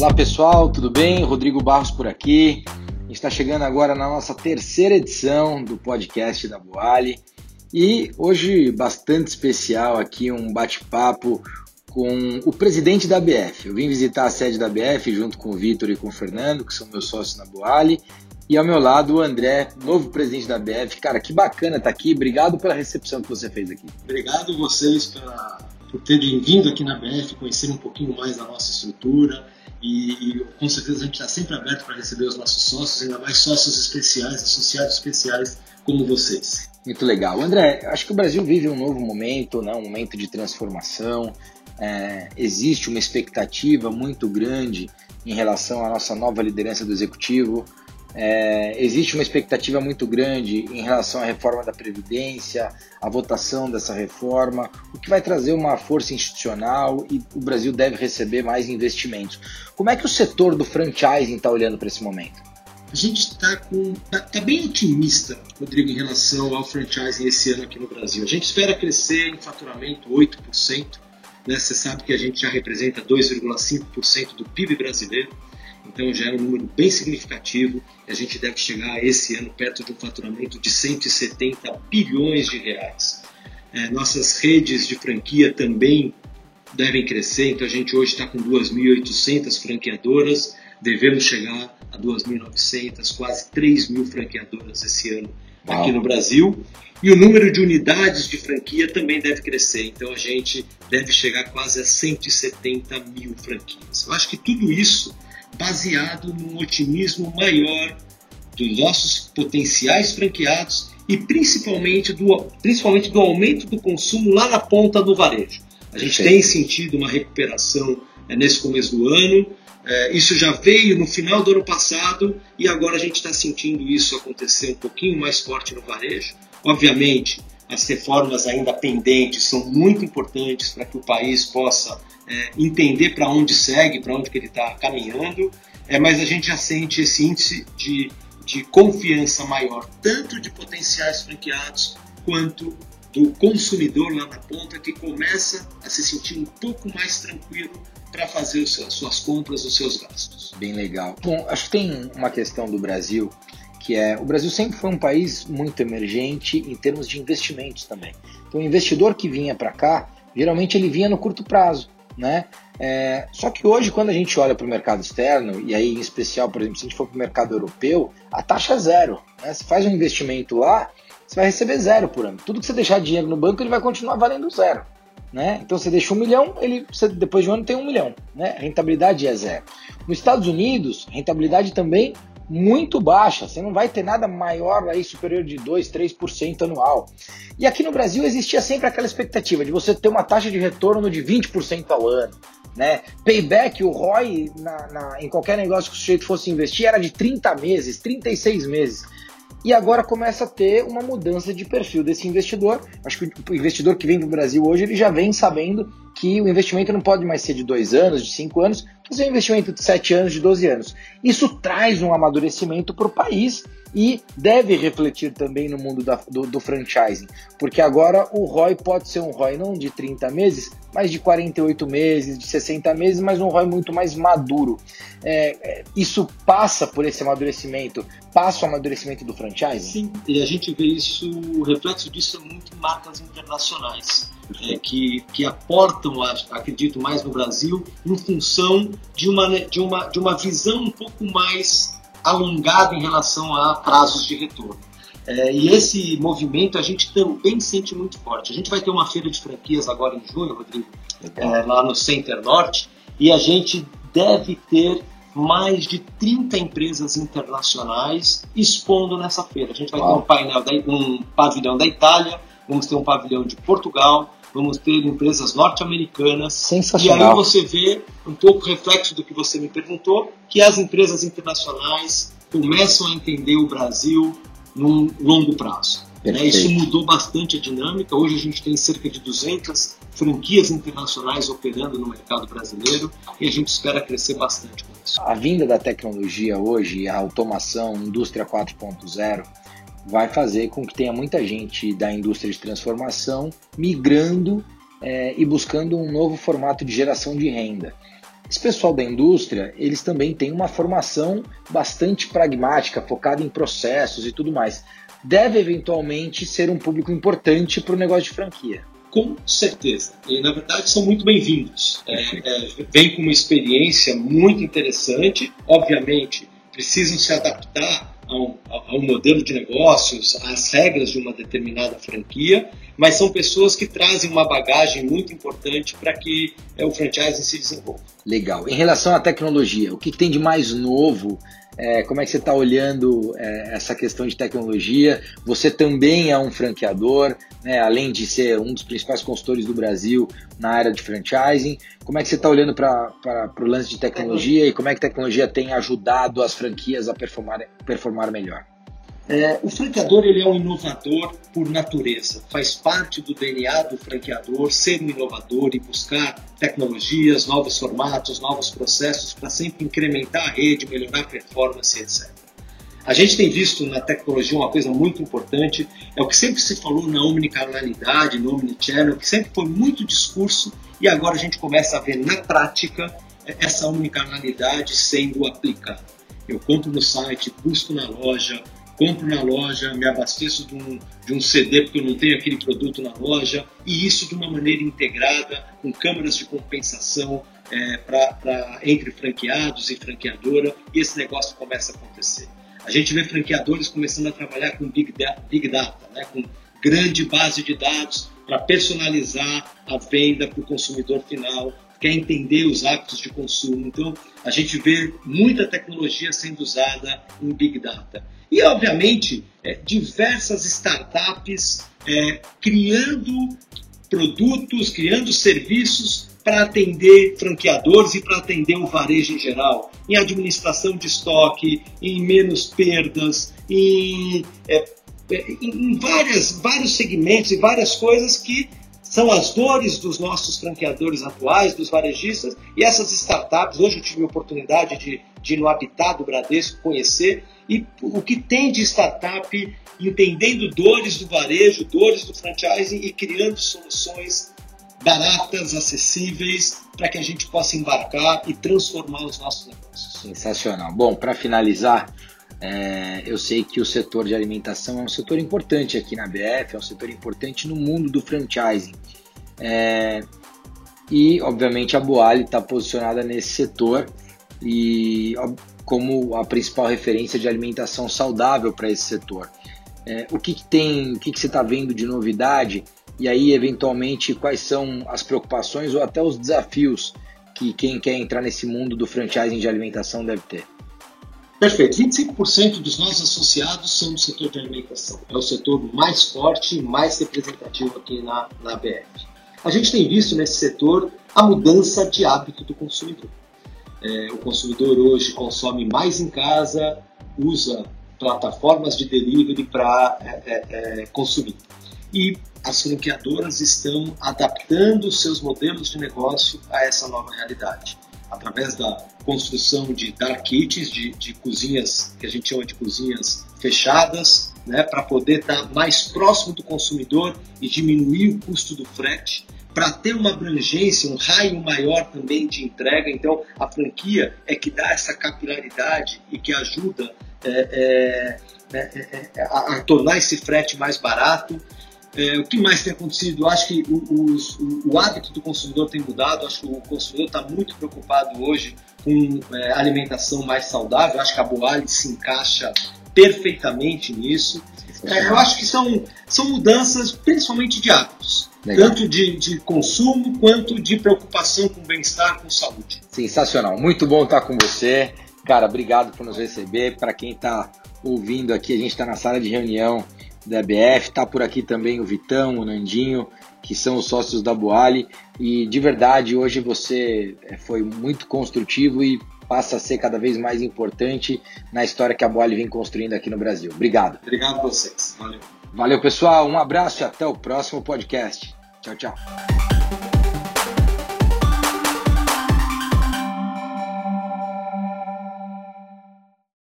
Olá pessoal, tudo bem? Rodrigo Barros por aqui. Está chegando agora na nossa terceira edição do podcast da Boali e hoje bastante especial aqui um bate-papo com o presidente da BF. Eu vim visitar a sede da BF junto com o Vitor e com o Fernando, que são meus sócios na Boali, e ao meu lado o André, novo presidente da BF. Cara, que bacana estar tá aqui. Obrigado pela recepção que você fez aqui. Obrigado vocês pela, por terem vindo aqui na BF, conhecer um pouquinho mais da nossa estrutura e, e com certeza a gente está sempre aberto para receber os nossos sócios, ainda mais sócios especiais, associados especiais como vocês. Muito legal. André, acho que o Brasil vive um novo momento, né? um momento de transformação. É, existe uma expectativa muito grande em relação à nossa nova liderança do executivo. É, existe uma expectativa muito grande em relação à reforma da Previdência, a votação dessa reforma, o que vai trazer uma força institucional e o Brasil deve receber mais investimentos. Como é que o setor do franchising está olhando para esse momento? A gente está tá, tá bem otimista, Rodrigo, em relação ao franchising esse ano aqui no Brasil. A gente espera crescer em faturamento 8%. Né? Você sabe que a gente já representa 2,5% do PIB brasileiro então já é um número bem significativo e a gente deve chegar esse ano perto de um faturamento de 170 bilhões de reais. É, nossas redes de franquia também devem crescer, então a gente hoje está com 2.800 franqueadoras, devemos chegar a 2.900, quase 3 mil franqueadoras esse ano Uau. aqui no Brasil. E o número de unidades de franquia também deve crescer, então a gente deve chegar quase a 170 mil franquias. Eu acho que tudo isso baseado num otimismo maior dos nossos potenciais franqueados e principalmente do, principalmente do aumento do consumo lá na ponta do varejo. A gente tem sentido uma recuperação é, nesse começo do ano. É, isso já veio no final do ano passado e agora a gente está sentindo isso acontecer um pouquinho mais forte no varejo. Obviamente, as reformas ainda pendentes são muito importantes para que o país possa é, entender para onde segue, para onde que ele está caminhando, é, mas a gente já sente esse índice de, de confiança maior, tanto de potenciais franqueados quanto do consumidor lá na ponta que começa a se sentir um pouco mais tranquilo para fazer as suas compras, os seus gastos. Bem legal. Bom, acho que tem uma questão do Brasil que é o Brasil sempre foi um país muito emergente em termos de investimentos também. Então, o investidor que vinha para cá, geralmente ele vinha no curto prazo, né? É, só que hoje, quando a gente olha para o mercado externo, e aí em especial, por exemplo, se a gente for para o mercado europeu, a taxa é zero. Né? Você faz um investimento lá, você vai receber zero por ano. Tudo que você deixar dinheiro no banco, ele vai continuar valendo zero. Né? Então você deixa um milhão, ele você, depois de um ano tem um milhão. Né? A rentabilidade é zero. Nos Estados Unidos, rentabilidade também muito baixa. Você não vai ter nada maior aí, superior de 2, 3% anual. E aqui no Brasil existia sempre aquela expectativa de você ter uma taxa de retorno de 20% ao ano. Né? Payback, o ROI na, na, em qualquer negócio que o sujeito fosse investir era de 30 meses, 36 meses. E agora começa a ter uma mudança de perfil desse investidor. Acho que o investidor que vem para o Brasil hoje ele já vem sabendo que o investimento não pode mais ser de dois anos, de cinco anos, fazer um investimento de 7 anos, de 12 anos. Isso traz um amadurecimento para o país e deve refletir também no mundo da, do, do, franchising, porque agora o ROI pode ser um ROI não de 30 meses, mas de 48 meses, de 60 meses, mas um ROI muito mais maduro. É, é, isso passa por esse amadurecimento, passa o amadurecimento do franchising? Sim, e a gente vê isso, o reflexo disso é muito em marcas internacionais é, que, que aportam, acredito, mais no Brasil, em função de uma, de, uma, de uma visão um pouco mais alongada em relação a prazos de retorno. É, e esse movimento a gente também sente muito forte. A gente vai ter uma feira de franquias agora em junho, Rodrigo, é, lá no Center Norte, e a gente deve ter mais de 30 empresas internacionais expondo nessa feira. A gente vai Uau. ter um, painel da, um pavilhão da Itália, vamos ter um pavilhão de Portugal, vamos ter empresas norte-americanas. Sensacional. E aí você vê um pouco reflexo do que você me perguntou, que as empresas internacionais começam a entender o Brasil num longo prazo. Né? Isso mudou bastante a dinâmica. Hoje a gente tem cerca de 200 franquias internacionais operando no mercado brasileiro e a gente espera crescer bastante com isso. A vinda da tecnologia hoje, a automação, indústria 4.0, vai fazer com que tenha muita gente da indústria de transformação migrando é, e buscando um novo formato de geração de renda. Esse pessoal da indústria, eles também têm uma formação bastante pragmática, focada em processos e tudo mais. Deve eventualmente ser um público importante para o negócio de franquia. Com certeza. E na verdade são muito bem-vindos. É, é, vem com uma experiência muito interessante. Obviamente, precisam se adaptar ao, ao modelo de negócios, às regras de uma determinada franquia, mas são pessoas que trazem uma bagagem muito importante para que é, o franchising se desenvolva. Legal. Em relação à tecnologia, o que, tem de mais novo é, como é que você está olhando é, essa questão de tecnologia? Você também é um franqueador, né, além de ser um dos principais consultores do Brasil na área de franchising. Como é que você está olhando para o lance de tecnologia e como é que a tecnologia tem ajudado as franquias a performar, performar melhor? É, o franqueador ele é um inovador por natureza, faz parte do DNA do franqueador ser um inovador e buscar tecnologias, novos formatos, novos processos para sempre incrementar a rede, melhorar a performance, etc. A gente tem visto na tecnologia uma coisa muito importante, é o que sempre se falou na omnicanalidade, no omnichannel, que sempre foi muito discurso e agora a gente começa a ver na prática essa omnicanalidade sendo aplicada. Eu compro no site, busco na loja, compro na loja, me abasteço de um, de um CD porque eu não tenho aquele produto na loja, e isso de uma maneira integrada, com câmeras de compensação é, pra, pra, entre franqueados e franqueadora, e esse negócio começa a acontecer. A gente vê franqueadores começando a trabalhar com Big Data, big data né, com grande base de dados para personalizar a venda para o consumidor final, quer entender os hábitos de consumo. Então, a gente vê muita tecnologia sendo usada em Big Data. E, obviamente, é, diversas startups é, criando produtos, criando serviços para atender franqueadores e para atender o varejo em geral, em administração de estoque, em menos perdas, em, é, é em várias, vários segmentos e várias coisas que são as dores dos nossos franqueadores atuais, dos varejistas, e essas startups. Hoje eu tive a oportunidade de, de ir no Habitat do Bradesco conhecer, e o que tem de startup entendendo dores do varejo, dores do franchising e criando soluções baratas, acessíveis, para que a gente possa embarcar e transformar os nossos negócios. Sensacional. Bom, para finalizar, é, eu sei que o setor de alimentação é um setor importante aqui na BF, é um setor importante no mundo do franchising. É, e, obviamente, a Boali está posicionada nesse setor e como a principal referência de alimentação saudável para esse setor. É, o que, que, tem, o que, que você está vendo de novidade e aí, eventualmente, quais são as preocupações ou até os desafios que quem quer entrar nesse mundo do franchising de alimentação deve ter? Perfeito. 25% dos nossos associados são do setor de alimentação. É o setor mais forte e mais representativo aqui na, na BF. A gente tem visto nesse setor a mudança de hábito do consumidor. É, o consumidor hoje consome mais em casa, usa plataformas de delivery para é, é, é, consumir. E as franqueadoras estão adaptando seus modelos de negócio a essa nova realidade. Através da construção de dark kitchens, de, de cozinhas que a gente chama de cozinhas fechadas, né, para poder estar mais próximo do consumidor e diminuir o custo do frete para ter uma abrangência, um raio maior também de entrega. Então, a franquia é que dá essa capilaridade e que ajuda é, é, é, é a, a, tornar esse frete mais barato. É, o que mais tem acontecido? Eu acho que o, o, o, hábito do consumidor tem mudado. Eu acho que o consumidor está muito preocupado hoje com é, alimentação mais saudável. Eu acho que a Boali se encaixa perfeitamente nisso. eu acho que são, são mudanças principalmente de hábitos. Legal. tanto de, de consumo quanto de preocupação com bem-estar, com saúde. Sensacional, muito bom estar com você. Cara, obrigado por nos receber. Para quem está ouvindo aqui, a gente está na sala de reunião da BF, está por aqui também o Vitão, o Nandinho, que são os sócios da Boali. E de verdade, hoje você é, foi muito construtivo e passa a ser cada vez mais importante na história que a Boali vem construindo aqui no Brasil. Obrigado. Obrigado a vocês. Valeu. Valeu, pessoal. Um abraço e até o próximo podcast. Tchau, tchau.